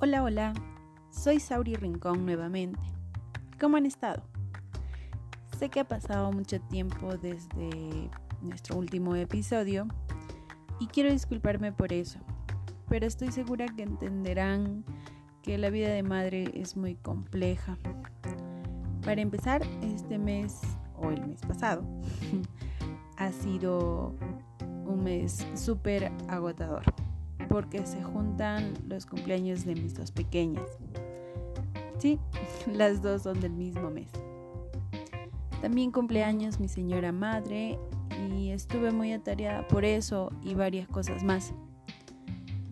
Hola, hola, soy Sauri Rincón nuevamente. ¿Cómo han estado? Sé que ha pasado mucho tiempo desde nuestro último episodio y quiero disculparme por eso, pero estoy segura que entenderán que la vida de madre es muy compleja. Para empezar, este mes o el mes pasado ha sido un mes súper agotador porque se juntan los cumpleaños de mis dos pequeñas. Sí, las dos son del mismo mes. También cumpleaños mi señora madre y estuve muy atareada por eso y varias cosas más.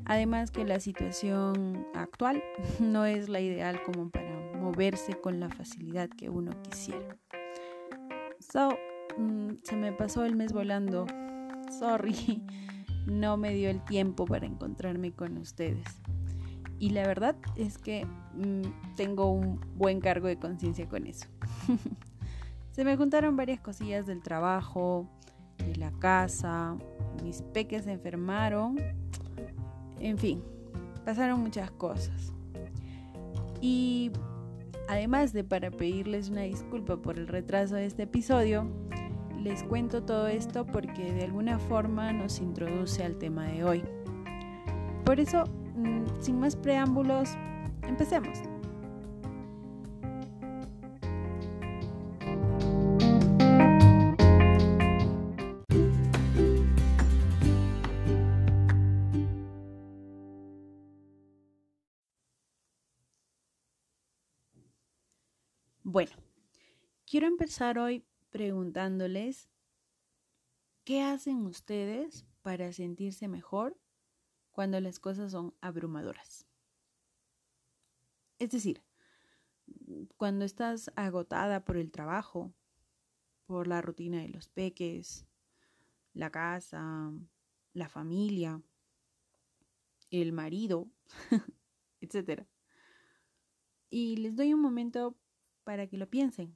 Además que la situación actual no es la ideal como para moverse con la facilidad que uno quisiera. So, mm, se me pasó el mes volando. Sorry no me dio el tiempo para encontrarme con ustedes. Y la verdad es que mm, tengo un buen cargo de conciencia con eso. Se me juntaron varias cosillas del trabajo, de la casa, mis peques se enfermaron, en fin, pasaron muchas cosas. Y además de para pedirles una disculpa por el retraso de este episodio, les cuento todo esto porque de alguna forma nos introduce al tema de hoy. Por eso, mm, sin más preámbulos, empecemos. Bueno, quiero empezar hoy preguntándoles qué hacen ustedes para sentirse mejor cuando las cosas son abrumadoras. Es decir, cuando estás agotada por el trabajo, por la rutina de los peques, la casa, la familia, el marido, etc. Y les doy un momento para que lo piensen.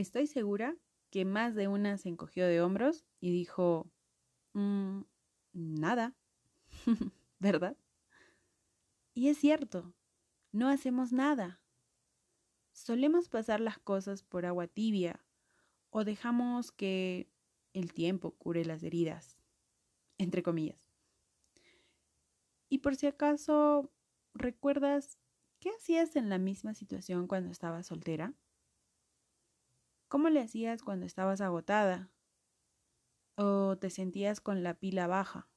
Estoy segura que más de una se encogió de hombros y dijo, mm, nada, ¿verdad? Y es cierto, no hacemos nada. Solemos pasar las cosas por agua tibia o dejamos que el tiempo cure las heridas, entre comillas. Y por si acaso, ¿recuerdas qué hacías en la misma situación cuando estabas soltera? ¿Cómo le hacías cuando estabas agotada? ¿O te sentías con la pila baja?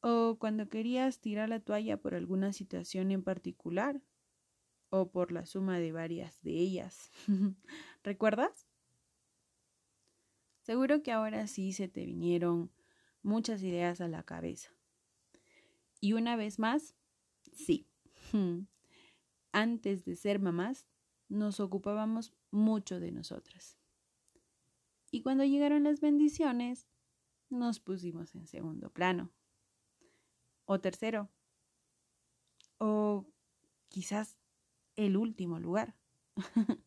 ¿O cuando querías tirar la toalla por alguna situación en particular? ¿O por la suma de varias de ellas? ¿Recuerdas? Seguro que ahora sí se te vinieron muchas ideas a la cabeza. Y una vez más, sí. Antes de ser mamás, nos ocupábamos mucho de nosotras. Y cuando llegaron las bendiciones, nos pusimos en segundo plano. O tercero. O quizás el último lugar.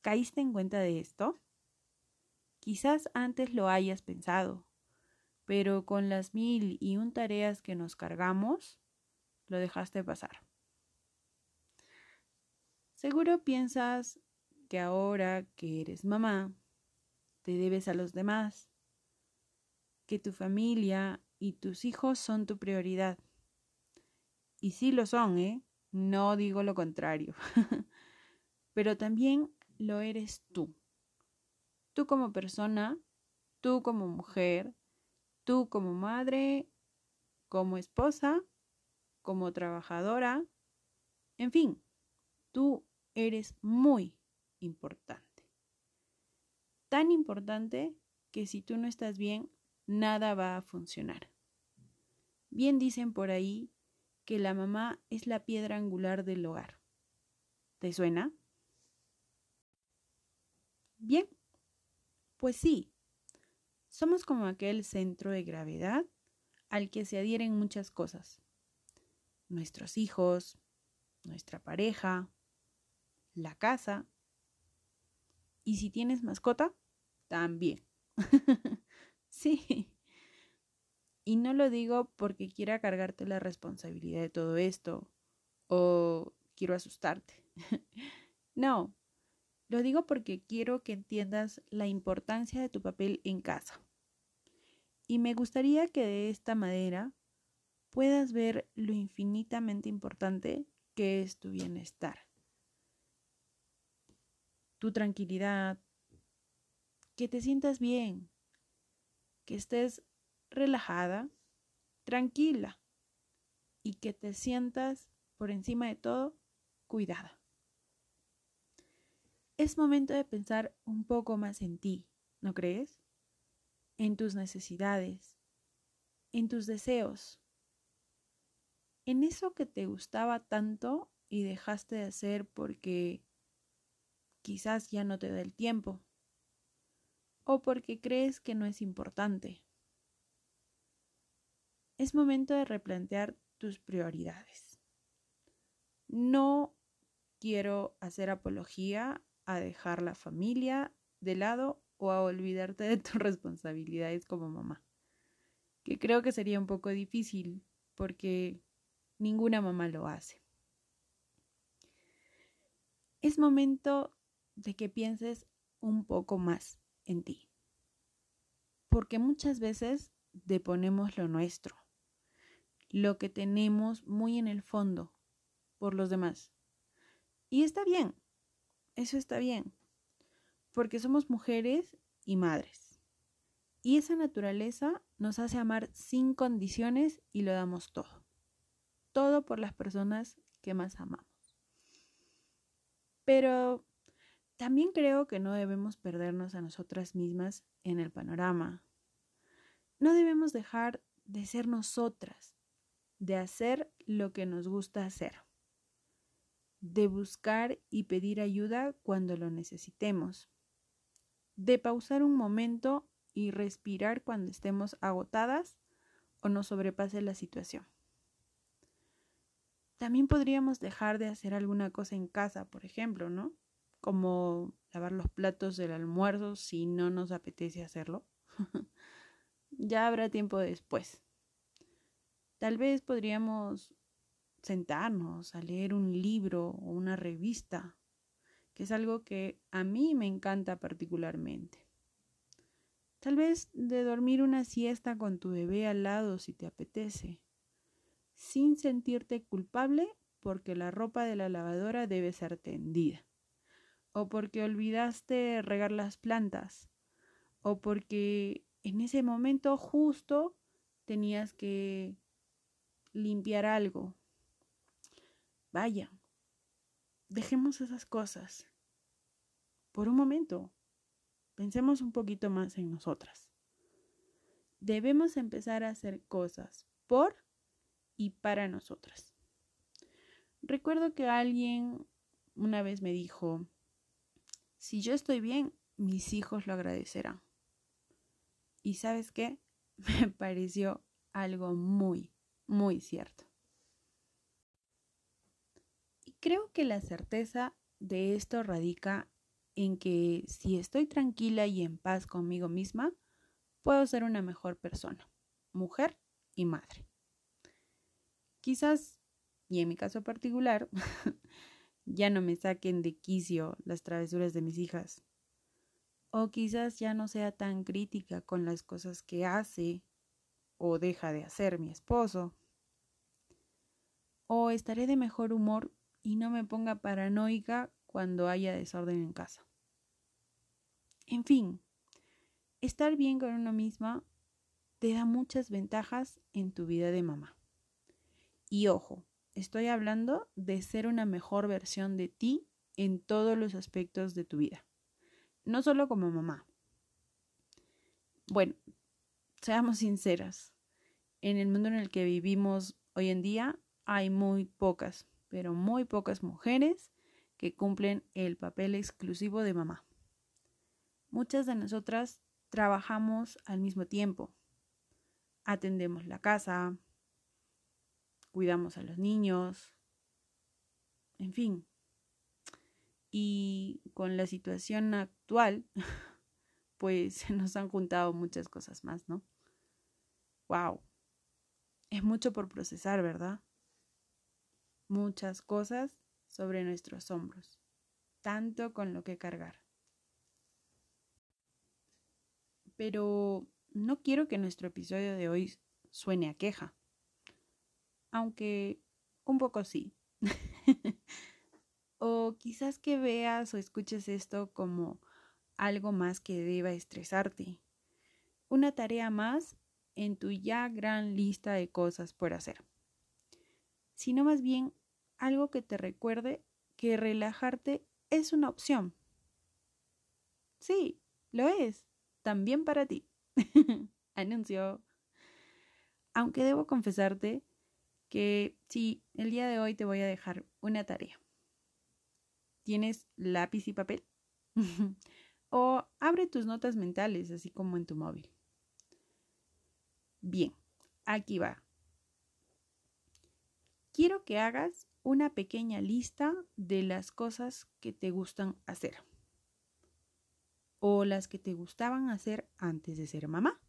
¿Caíste en cuenta de esto? Quizás antes lo hayas pensado, pero con las mil y un tareas que nos cargamos, lo dejaste pasar. Seguro piensas que ahora que eres mamá, te debes a los demás, que tu familia y tus hijos son tu prioridad. Y sí lo son, ¿eh? No digo lo contrario. Pero también lo eres tú. Tú como persona, tú como mujer, tú como madre, como esposa, como trabajadora, en fin, tú eres muy importante. Tan importante que si tú no estás bien, nada va a funcionar. Bien dicen por ahí que la mamá es la piedra angular del hogar. ¿Te suena? Bien, pues sí, somos como aquel centro de gravedad al que se adhieren muchas cosas. Nuestros hijos, nuestra pareja, la casa. Y si tienes mascota, también. sí. Y no lo digo porque quiera cargarte la responsabilidad de todo esto o quiero asustarte. no, lo digo porque quiero que entiendas la importancia de tu papel en casa. Y me gustaría que de esta manera puedas ver lo infinitamente importante que es tu bienestar, tu tranquilidad, que te sientas bien, que estés relajada, tranquila y que te sientas por encima de todo cuidada. Es momento de pensar un poco más en ti, ¿no crees? En tus necesidades, en tus deseos, en eso que te gustaba tanto y dejaste de hacer porque quizás ya no te da el tiempo o porque crees que no es importante. Es momento de replantear tus prioridades. No quiero hacer apología a dejar la familia de lado o a olvidarte de tus responsabilidades como mamá, que creo que sería un poco difícil porque ninguna mamá lo hace. Es momento de que pienses un poco más en ti. Porque muchas veces deponemos lo nuestro, lo que tenemos muy en el fondo por los demás. Y está bien, eso está bien, porque somos mujeres y madres. Y esa naturaleza nos hace amar sin condiciones y lo damos todo. Todo por las personas que más amamos. Pero también creo que no debemos perdernos a nosotras mismas en el panorama. No debemos dejar de ser nosotras, de hacer lo que nos gusta hacer, de buscar y pedir ayuda cuando lo necesitemos, de pausar un momento y respirar cuando estemos agotadas o nos sobrepase la situación. También podríamos dejar de hacer alguna cosa en casa, por ejemplo, ¿no? Como lavar los platos del almuerzo si no nos apetece hacerlo. ya habrá tiempo después. Tal vez podríamos sentarnos a leer un libro o una revista, que es algo que a mí me encanta particularmente. Tal vez de dormir una siesta con tu bebé al lado si te apetece, sin sentirte culpable porque la ropa de la lavadora debe ser tendida o porque olvidaste regar las plantas, o porque en ese momento justo tenías que limpiar algo. Vaya, dejemos esas cosas. Por un momento, pensemos un poquito más en nosotras. Debemos empezar a hacer cosas por y para nosotras. Recuerdo que alguien una vez me dijo, si yo estoy bien, mis hijos lo agradecerán. Y sabes qué? Me pareció algo muy, muy cierto. Y creo que la certeza de esto radica en que si estoy tranquila y en paz conmigo misma, puedo ser una mejor persona, mujer y madre. Quizás, y en mi caso particular, ya no me saquen de quicio las travesuras de mis hijas. O quizás ya no sea tan crítica con las cosas que hace o deja de hacer mi esposo. O estaré de mejor humor y no me ponga paranoica cuando haya desorden en casa. En fin, estar bien con uno misma te da muchas ventajas en tu vida de mamá. Y ojo, Estoy hablando de ser una mejor versión de ti en todos los aspectos de tu vida, no solo como mamá. Bueno, seamos sinceras, en el mundo en el que vivimos hoy en día hay muy pocas, pero muy pocas mujeres que cumplen el papel exclusivo de mamá. Muchas de nosotras trabajamos al mismo tiempo. Atendemos la casa, cuidamos a los niños, en fin. Y con la situación actual, pues se nos han juntado muchas cosas más, ¿no? Wow. Es mucho por procesar, ¿verdad? Muchas cosas sobre nuestros hombros, tanto con lo que cargar. Pero no quiero que nuestro episodio de hoy suene a queja, aunque un poco sí. o quizás que veas o escuches esto como algo más que deba estresarte, una tarea más en tu ya gran lista de cosas por hacer, sino más bien algo que te recuerde que relajarte es una opción. Sí, lo es, también para ti. Anuncio. Aunque debo confesarte que sí, el día de hoy te voy a dejar una tarea. ¿Tienes lápiz y papel? o abre tus notas mentales, así como en tu móvil. Bien, aquí va. Quiero que hagas una pequeña lista de las cosas que te gustan hacer o las que te gustaban hacer antes de ser mamá.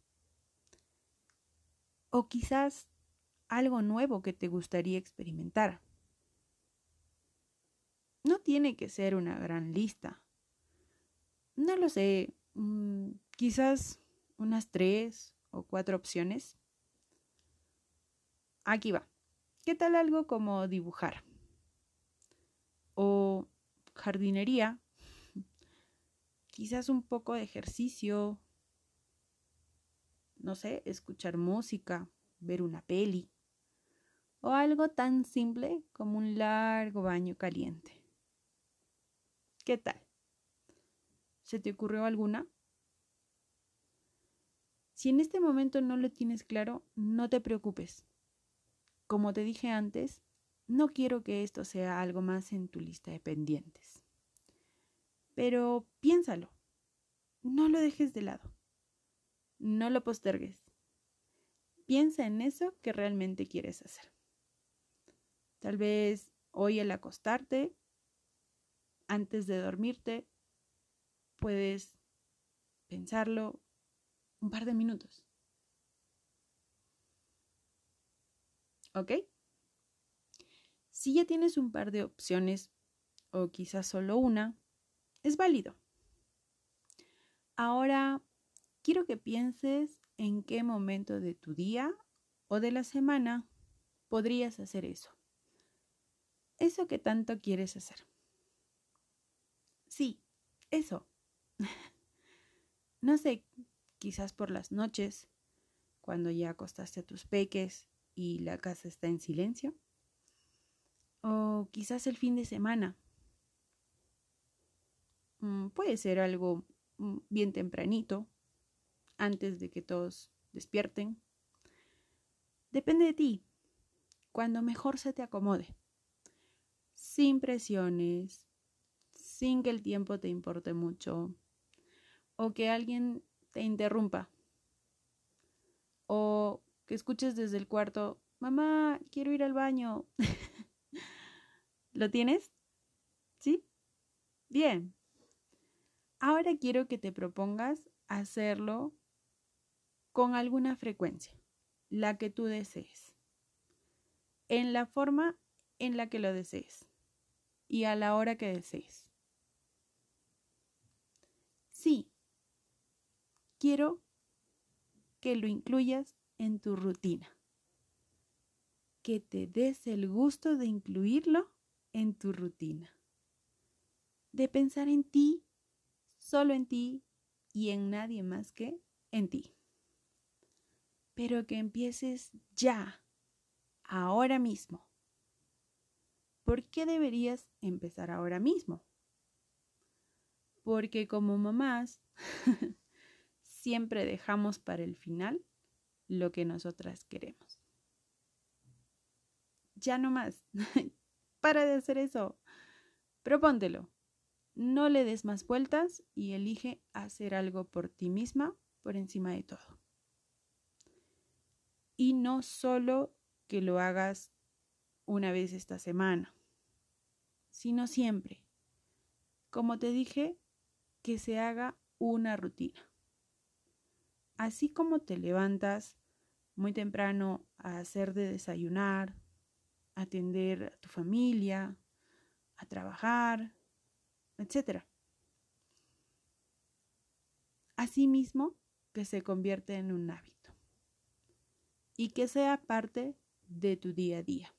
O quizás algo nuevo que te gustaría experimentar. No tiene que ser una gran lista. No lo sé, mm, quizás unas tres o cuatro opciones. Aquí va. ¿Qué tal algo como dibujar? O jardinería. Quizás un poco de ejercicio. No sé, escuchar música, ver una peli. O algo tan simple como un largo baño caliente. ¿Qué tal? ¿Se te ocurrió alguna? Si en este momento no lo tienes claro, no te preocupes. Como te dije antes, no quiero que esto sea algo más en tu lista de pendientes. Pero piénsalo. No lo dejes de lado. No lo postergues. Piensa en eso que realmente quieres hacer. Tal vez hoy al acostarte, antes de dormirte, puedes pensarlo un par de minutos. ¿Ok? Si ya tienes un par de opciones o quizás solo una, es válido. Ahora, quiero que pienses en qué momento de tu día o de la semana podrías hacer eso. Eso que tanto quieres hacer. Sí, eso. no sé, quizás por las noches, cuando ya acostaste a tus peques y la casa está en silencio. O quizás el fin de semana. Mm, puede ser algo mm, bien tempranito, antes de que todos despierten. Depende de ti, cuando mejor se te acomode. Sin presiones, sin que el tiempo te importe mucho, o que alguien te interrumpa, o que escuches desde el cuarto, mamá, quiero ir al baño. ¿Lo tienes? ¿Sí? Bien. Ahora quiero que te propongas hacerlo con alguna frecuencia, la que tú desees, en la forma en la que lo desees y a la hora que desees. Sí, quiero que lo incluyas en tu rutina. Que te des el gusto de incluirlo en tu rutina. De pensar en ti, solo en ti y en nadie más que en ti. Pero que empieces ya, ahora mismo. ¿Por qué deberías empezar ahora mismo? Porque como mamás siempre dejamos para el final lo que nosotras queremos. Ya no más. Para de hacer eso. Propóntelo. No le des más vueltas y elige hacer algo por ti misma por encima de todo. Y no solo que lo hagas una vez esta semana. Sino siempre. Como te dije, que se haga una rutina. Así como te levantas muy temprano a hacer de desayunar, atender a tu familia, a trabajar, etc. Asimismo, que se convierte en un hábito y que sea parte de tu día a día.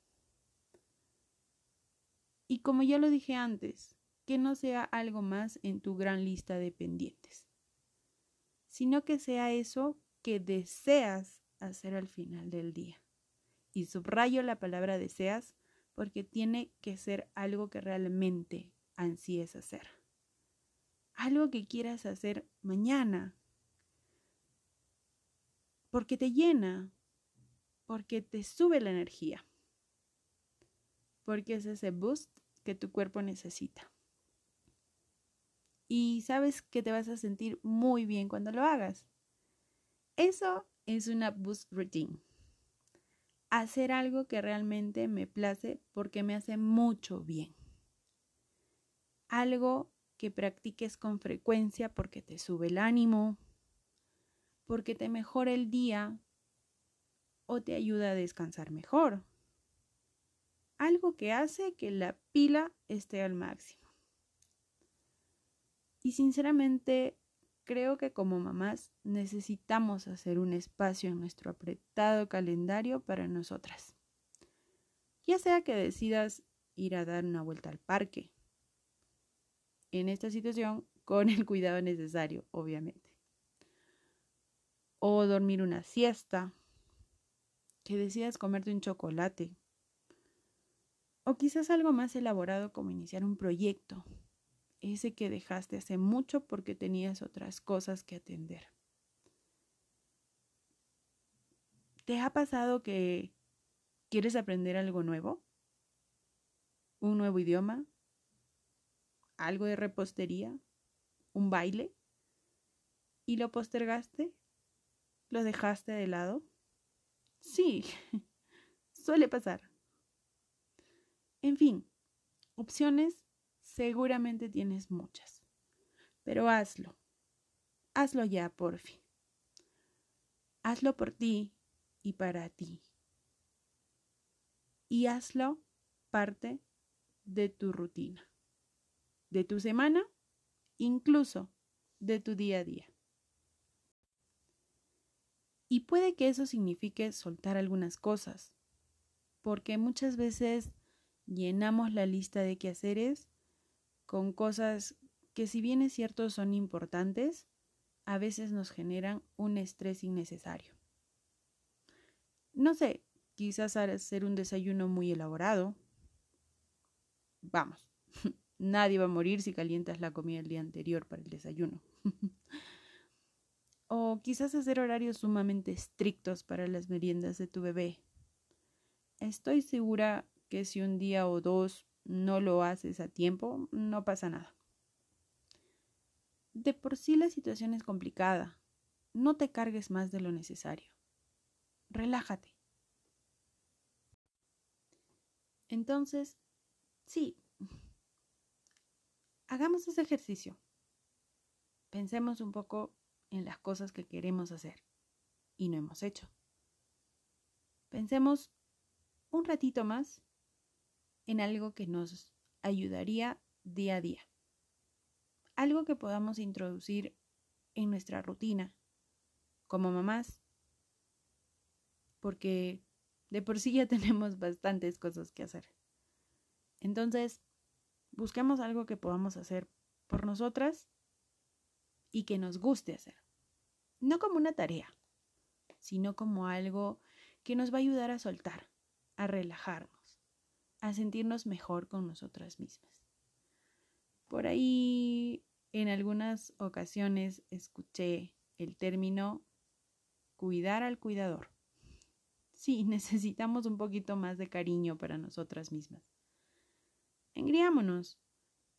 Y como ya lo dije antes, que no sea algo más en tu gran lista de pendientes, sino que sea eso que deseas hacer al final del día. Y subrayo la palabra deseas porque tiene que ser algo que realmente ansíes hacer. Algo que quieras hacer mañana. Porque te llena, porque te sube la energía, porque es ese boost que tu cuerpo necesita y sabes que te vas a sentir muy bien cuando lo hagas. Eso es una boost routine. Hacer algo que realmente me place porque me hace mucho bien. Algo que practiques con frecuencia porque te sube el ánimo, porque te mejora el día o te ayuda a descansar mejor. Algo que hace que la pila esté al máximo. Y sinceramente creo que como mamás necesitamos hacer un espacio en nuestro apretado calendario para nosotras. Ya sea que decidas ir a dar una vuelta al parque. En esta situación, con el cuidado necesario, obviamente. O dormir una siesta. Que decidas comerte un chocolate. O quizás algo más elaborado como iniciar un proyecto ese que dejaste hace mucho porque tenías otras cosas que atender. ¿Te ha pasado que quieres aprender algo nuevo? ¿Un nuevo idioma? ¿Algo de repostería? ¿Un baile? ¿Y lo postergaste? ¿Lo dejaste de lado? Sí, suele pasar. En fin, opciones Seguramente tienes muchas, pero hazlo. Hazlo ya, por fin. Hazlo por ti y para ti. Y hazlo parte de tu rutina, de tu semana, incluso de tu día a día. Y puede que eso signifique soltar algunas cosas, porque muchas veces llenamos la lista de quehaceres con cosas que si bien es cierto son importantes, a veces nos generan un estrés innecesario. No sé, quizás hacer un desayuno muy elaborado. Vamos, nadie va a morir si calientas la comida el día anterior para el desayuno. o quizás hacer horarios sumamente estrictos para las meriendas de tu bebé. Estoy segura que si un día o dos no lo haces a tiempo, no pasa nada. De por sí la situación es complicada. No te cargues más de lo necesario. Relájate. Entonces, sí, hagamos ese ejercicio. Pensemos un poco en las cosas que queremos hacer y no hemos hecho. Pensemos un ratito más en algo que nos ayudaría día a día. Algo que podamos introducir en nuestra rutina como mamás, porque de por sí ya tenemos bastantes cosas que hacer. Entonces, busquemos algo que podamos hacer por nosotras y que nos guste hacer. No como una tarea, sino como algo que nos va a ayudar a soltar, a relajarnos a sentirnos mejor con nosotras mismas. Por ahí en algunas ocasiones escuché el término cuidar al cuidador. Sí, necesitamos un poquito más de cariño para nosotras mismas. Engriámonos,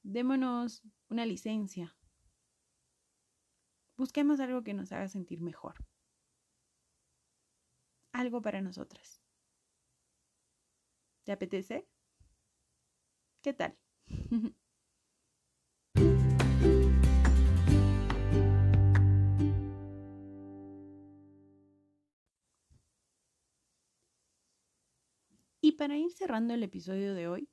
démonos una licencia. Busquemos algo que nos haga sentir mejor. Algo para nosotras. ¿Te apetece? ¿Qué tal? y para ir cerrando el episodio de hoy,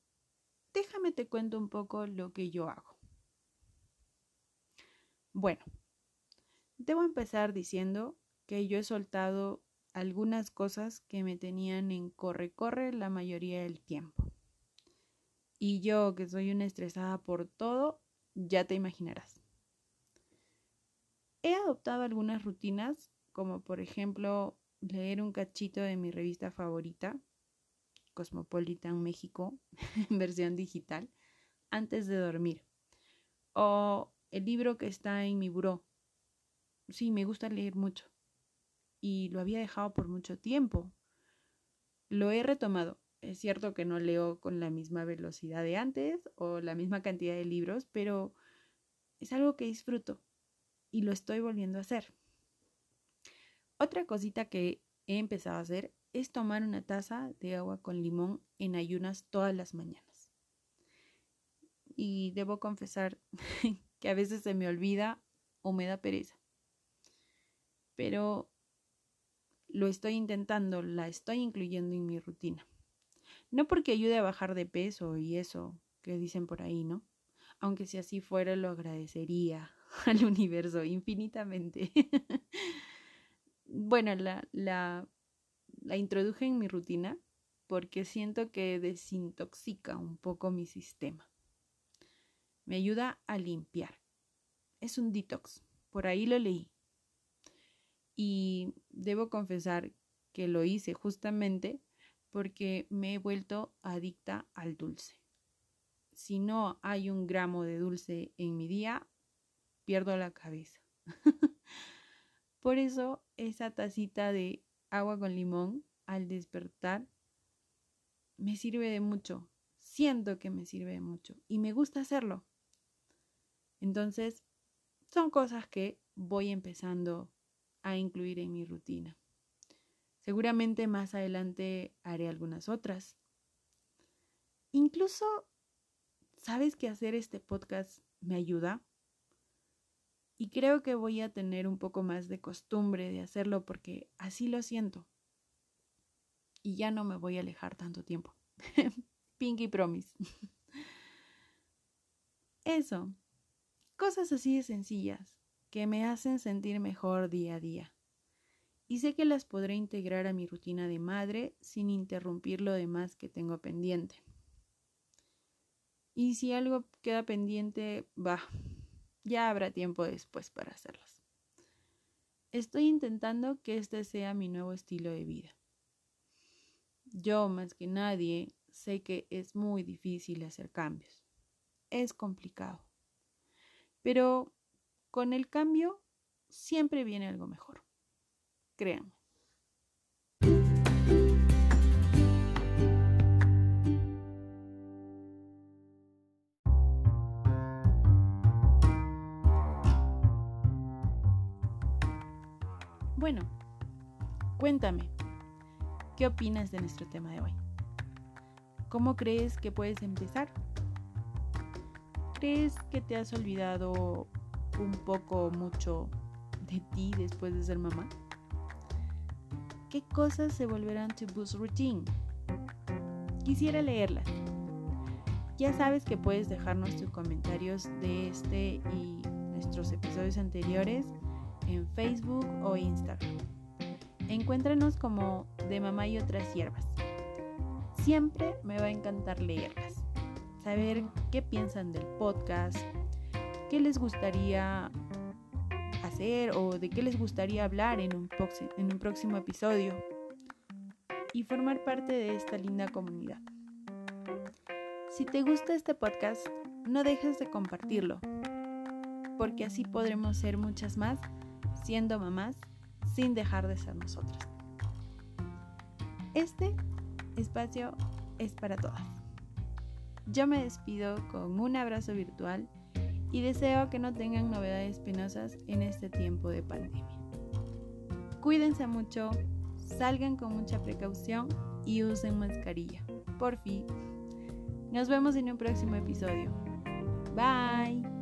déjame te cuento un poco lo que yo hago. Bueno, debo empezar diciendo que yo he soltado algunas cosas que me tenían en corre-corre la mayoría del tiempo. Y yo, que soy una estresada por todo, ya te imaginarás. He adoptado algunas rutinas, como por ejemplo leer un cachito de mi revista favorita, Cosmopolitan México, en versión digital, antes de dormir. O el libro que está en mi buró. Sí, me gusta leer mucho y lo había dejado por mucho tiempo. Lo he retomado. Es cierto que no leo con la misma velocidad de antes o la misma cantidad de libros, pero es algo que disfruto y lo estoy volviendo a hacer. Otra cosita que he empezado a hacer es tomar una taza de agua con limón en ayunas todas las mañanas. Y debo confesar que a veces se me olvida o me da pereza. Pero lo estoy intentando, la estoy incluyendo en mi rutina. No porque ayude a bajar de peso y eso que dicen por ahí, ¿no? Aunque si así fuera lo agradecería al universo infinitamente. bueno, la, la, la introduje en mi rutina porque siento que desintoxica un poco mi sistema. Me ayuda a limpiar. Es un detox. Por ahí lo leí y debo confesar que lo hice justamente porque me he vuelto adicta al dulce. Si no hay un gramo de dulce en mi día, pierdo la cabeza. Por eso esa tacita de agua con limón al despertar me sirve de mucho. Siento que me sirve de mucho y me gusta hacerlo. Entonces, son cosas que voy empezando a incluir en mi rutina. Seguramente más adelante haré algunas otras. Incluso, ¿sabes que hacer este podcast me ayuda? Y creo que voy a tener un poco más de costumbre de hacerlo porque así lo siento. Y ya no me voy a alejar tanto tiempo. Pinky Promise. Eso. Cosas así de sencillas que me hacen sentir mejor día a día. Y sé que las podré integrar a mi rutina de madre sin interrumpir lo demás que tengo pendiente. Y si algo queda pendiente, va, ya habrá tiempo después para hacerlas. Estoy intentando que este sea mi nuevo estilo de vida. Yo, más que nadie, sé que es muy difícil hacer cambios. Es complicado. Pero con el cambio siempre viene algo mejor. Créanme. Bueno, cuéntame, ¿qué opinas de nuestro tema de hoy? ¿Cómo crees que puedes empezar? ¿Crees que te has olvidado un poco mucho de ti después de ser mamá? ¿Qué cosas se volverán tu boost routine? Quisiera leerlas. Ya sabes que puedes dejarnos tus comentarios de este y nuestros episodios anteriores en Facebook o Instagram. Encuéntranos como de mamá y otras hierbas. Siempre me va a encantar leerlas, saber qué piensan del podcast, qué les gustaría hacer o de qué les gustaría hablar en un, en un próximo episodio y formar parte de esta linda comunidad. Si te gusta este podcast, no dejes de compartirlo, porque así podremos ser muchas más siendo mamás sin dejar de ser nosotras. Este espacio es para todas. Yo me despido con un abrazo virtual y deseo que no tengan novedades penosas en este tiempo de pandemia. Cuídense mucho, salgan con mucha precaución y usen mascarilla. Por fin. Nos vemos en un próximo episodio. Bye.